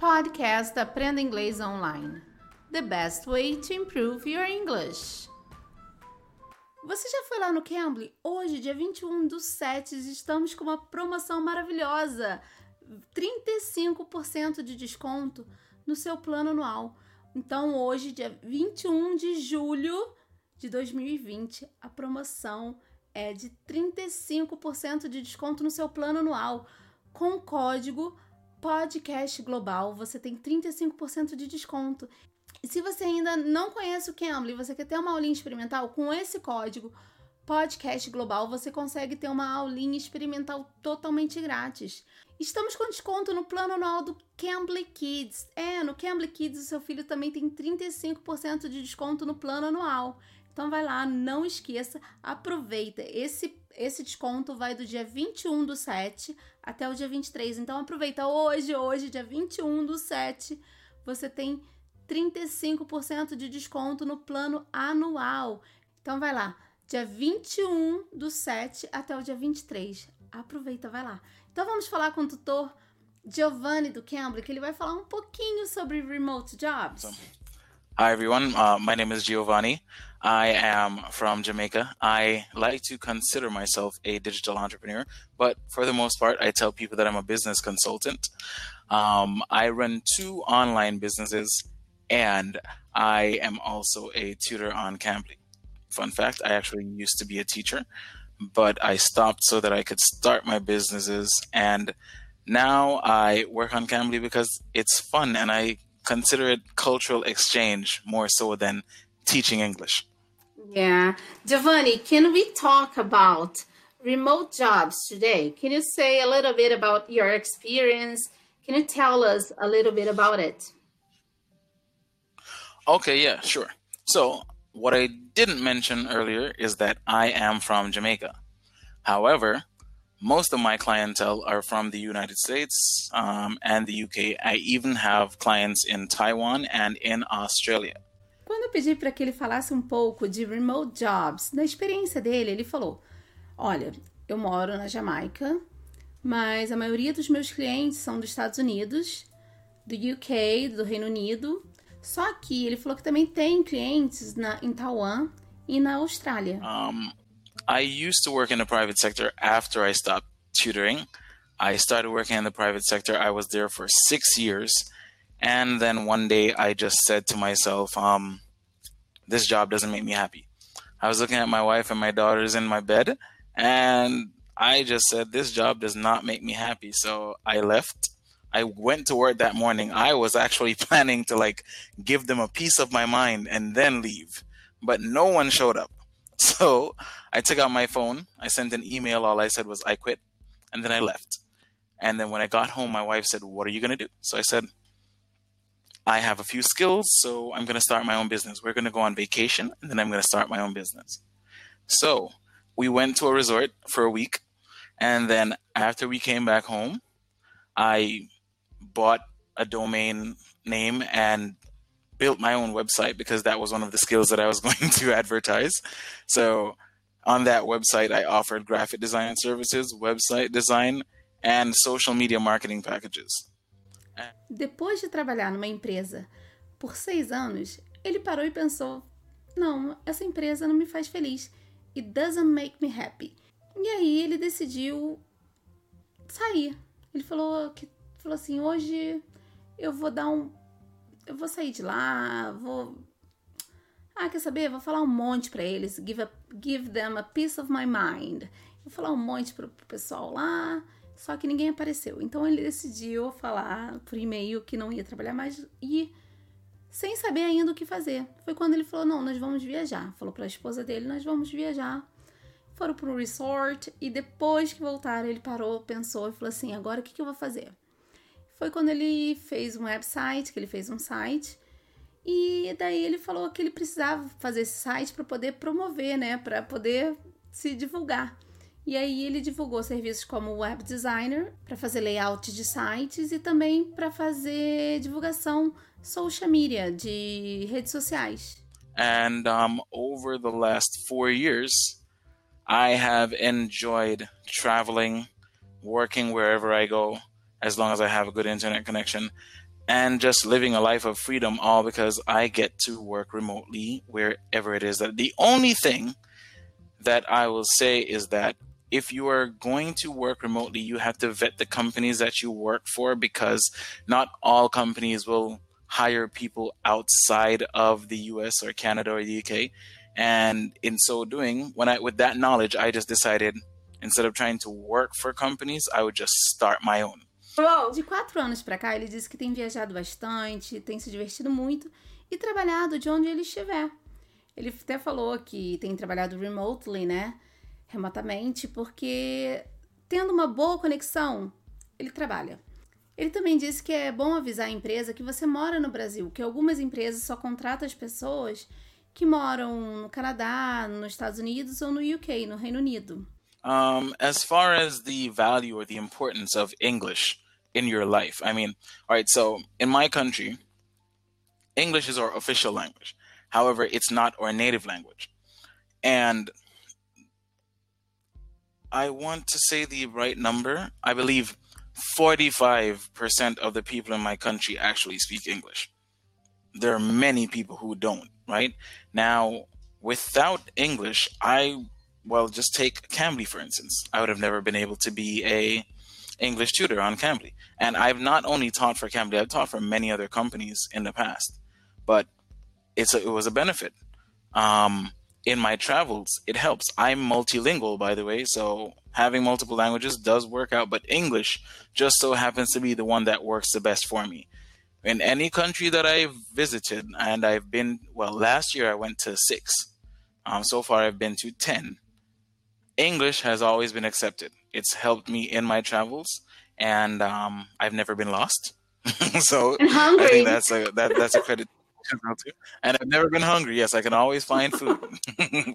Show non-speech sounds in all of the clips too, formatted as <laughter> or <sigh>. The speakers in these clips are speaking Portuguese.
Podcast Aprenda Inglês Online. The best way to improve your English. Você já foi lá no Cambly? Hoje, dia 21 do 7, estamos com uma promoção maravilhosa. 35% de desconto no seu plano anual. Então, hoje, dia 21 de julho de 2020, a promoção é de 35% de desconto no seu plano anual. Com o código Podcast Global, você tem 35% de desconto. Se você ainda não conhece o Cambly, você quer ter uma aulinha experimental, com esse código Podcast Global, você consegue ter uma aulinha experimental totalmente grátis. Estamos com desconto no plano anual do Cambly Kids. É, no Cambly Kids o seu filho também tem 35% de desconto no plano anual. Então vai lá, não esqueça, aproveita. Esse esse desconto vai do dia 21 do 7 até o dia 23. Então aproveita hoje, hoje, dia 21 do 7, você tem 35% de desconto no plano anual. Então vai lá, dia 21 do 7 até o dia 23. Aproveita, vai lá. Então vamos falar com o tutor Giovanni do Cambridge, que ele vai falar um pouquinho sobre remote jobs. Hi everyone, uh, my name is Giovanni. I am from Jamaica. I like to consider myself a digital entrepreneur, but for the most part, I tell people that I'm a business consultant. Um, I run two online businesses and I am also a tutor on Cambly. Fun fact I actually used to be a teacher, but I stopped so that I could start my businesses. And now I work on Cambly because it's fun and I consider it cultural exchange more so than teaching English. Yeah. Giovanni, can we talk about remote jobs today? Can you say a little bit about your experience? Can you tell us a little bit about it? Okay, yeah, sure. So, what I didn't mention earlier is that I am from Jamaica. However, most of my clientele are from the United States um, and the UK. I even have clients in Taiwan and in Australia. Quando eu pedi para que ele falasse um pouco de remote jobs, da experiência dele, ele falou: Olha, eu moro na Jamaica, mas a maioria dos meus clientes são dos Estados Unidos, do UK, do Reino Unido. Só que ele falou que também tem clientes na, em Taiwan e na Austrália. Um, I used to work in the private sector after I stopped tutoring. I started working in the private sector. I was there for six years. And then one day I just said to myself, um, this job doesn't make me happy. I was looking at my wife and my daughters in my bed, and I just said, this job does not make me happy. So I left. I went to work that morning. I was actually <laughs> planning to like give them a piece of my mind and then leave, but no one showed up. <laughs> So I took out my phone. I sent an email. All I said was, I quit. And then I left. And then when I got home, my wife said, What are you going to do? So I said, I have a few skills, so I'm going to start my own business. We're going to go on vacation, and then I'm going to start my own business. So we went to a resort for a week. And then after we came back home, I bought a domain name and built my own website because that was one of the skills that I was <laughs> going to advertise. So on that website, I offered graphic design services, website design, and social media marketing packages. Depois de trabalhar numa empresa por seis anos, ele parou e pensou: não, essa empresa não me faz feliz. It doesn't make me happy. E aí ele decidiu sair. Ele falou que falou assim: hoje eu vou dar um. Eu vou sair de lá, vou. Ah, quer saber? Vou falar um monte para eles. Give, a, give them a piece of my mind. Vou falar um monte pro, pessoal lá só que ninguém apareceu. Então ele decidiu falar por e-mail que não ia trabalhar mais e sem saber ainda o que fazer. Foi quando ele falou: "Não, nós vamos viajar". Falou para a esposa dele: "Nós vamos viajar". Foram para um resort e depois que voltaram, ele parou, pensou e falou assim: "Agora o que, que eu vou fazer?". Foi quando ele fez um website, que ele fez um site. E daí ele falou que ele precisava fazer esse site para poder promover, né, para poder se divulgar. E aí ele divulgou serviços como web designer para fazer layout de sites e também para fazer divulgação social media de redes sociais. And um, over the last four years, I have enjoyed traveling, working wherever I go, as long as I have a good internet connection. and just living a life of freedom, all because I get to work remotely wherever it is. That the only thing that I will say is that if you are going to work remotely, you have to vet the companies that you work for because not all companies will hire people outside of the US or Canada or the UK. And in so doing, when I with that knowledge, I just decided instead of trying to work for companies, I would just start my own. De quatro anos para cá, ele disse que tem viajado bastante, tem se divertido muito e trabalhado de onde ele estiver. Ele até falou que tem trabalhado remotely, né? Remotamente, porque tendo uma boa conexão, ele trabalha. Ele também disse que é bom avisar a empresa que você mora no Brasil, que algumas empresas só contratam as pessoas que moram no Canadá, nos Estados Unidos ou no UK, no Reino Unido. Um, as far as the value or the importance of English in your life, I mean, all right, so in my country, English is our official language. However, it's not our native language. And I want to say the right number. I believe 45% of the people in my country actually speak English. There are many people who don't, right? Now, without English, I well, just take Cambly for instance. I would have never been able to be a English tutor on Cambly. And I've not only taught for Cambly, I've taught for many other companies in the past. But it's a, it was a benefit. Um, in my travels, it helps. I'm multilingual, by the way, so having multiple languages does work out. But English just so happens to be the one that works the best for me. In any country that I've visited, and I've been well, last year I went to six. Um, so far, I've been to ten. English has always been accepted. It's helped me in my travels, and um, I've never been lost. <laughs> so I think that's a that, that's a credit and I've never been hungry. Yes, I can always find food. <laughs>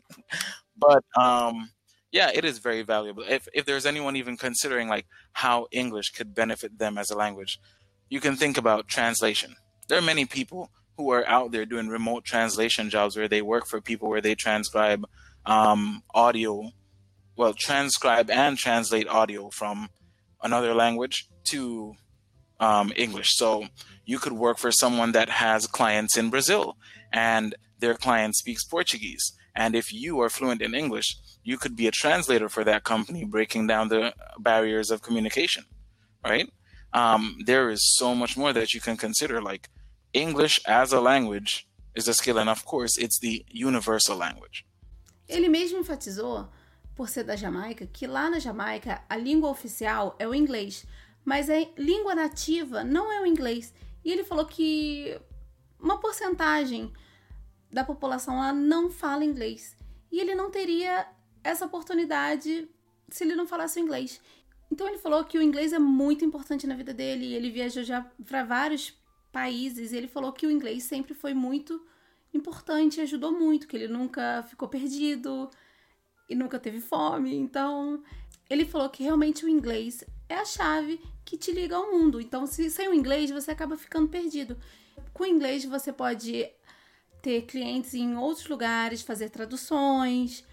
but um, yeah, it is very valuable. If if there's anyone even considering like how English could benefit them as a language, you can think about translation. There are many people who are out there doing remote translation jobs where they work for people where they transcribe um, audio, well, transcribe and translate audio from another language to um, English. So you could work for someone that has clients in Brazil and their client speaks Portuguese. And if you are fluent in English, you could be a translator for that company, breaking down the barriers of communication, right? Um, there is so much more that you can consider. Like English as a language is a skill, and of course, it's the universal language. Ele mesmo enfatizou, por ser da Jamaica, que lá na Jamaica a língua oficial é o inglês, mas a língua nativa não é o inglês. E ele falou que uma porcentagem da população lá não fala inglês. E ele não teria essa oportunidade se ele não falasse o inglês. Então ele falou que o inglês é muito importante na vida dele. Ele viajou já para vários países. E ele falou que o inglês sempre foi muito importante, ajudou muito, que ele nunca ficou perdido e nunca teve fome. Então, ele falou que realmente o inglês é a chave que te liga ao mundo. Então, se sem o inglês, você acaba ficando perdido. Com o inglês, você pode ter clientes em outros lugares, fazer traduções.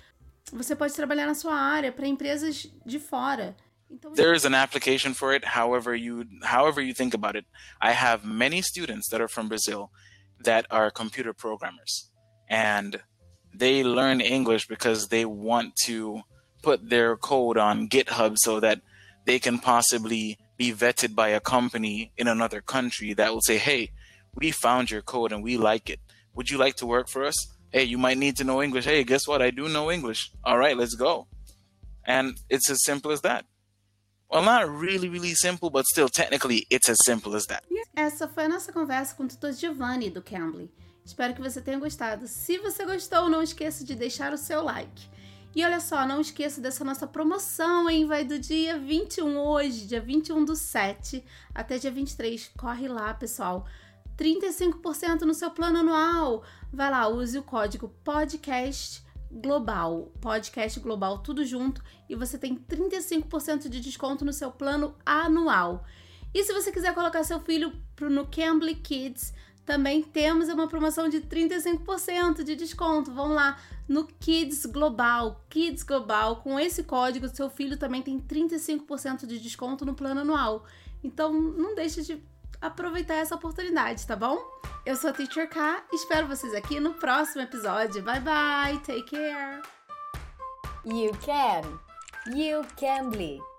Você pode trabalhar na sua área para empresas de fora. Então, there is an application for it however you however you think about it i have many students that are from brazil that are computer programmers and they learn english because they want to put their code on github so that they can possibly be vetted by a company in another country that will say, hey, we found your code and we like it. Would you like to work for us? Hey, you might need to know English. Hey, guess what? I do know English. All right, let's go. And it's as simple as that. Well, not really, really simple, but still, technically, it's as simple as that. Essa foi a nossa conversa com o tutor Giovanni do Cambly. Espero que você tenha gostado. Se você gostou, não esqueça de deixar o seu like. E olha só, não esqueça dessa nossa promoção, hein? Vai do dia 21 hoje, dia 21 do 7 até dia 23. Corre lá, pessoal. 35% no seu plano anual. Vai lá, use o código podcast global, podcast global tudo junto e você tem 35% de desconto no seu plano anual. E se você quiser colocar seu filho no Cambly Kids, também temos uma promoção de 35% de desconto. Vamos lá no Kids Global. Kids Global, com esse código, seu filho também tem 35% de desconto no plano anual. Então, não deixe de aproveitar essa oportunidade, tá bom? Eu sou a Teacher K, espero vocês aqui no próximo episódio. Bye bye, take care. You can. You can be.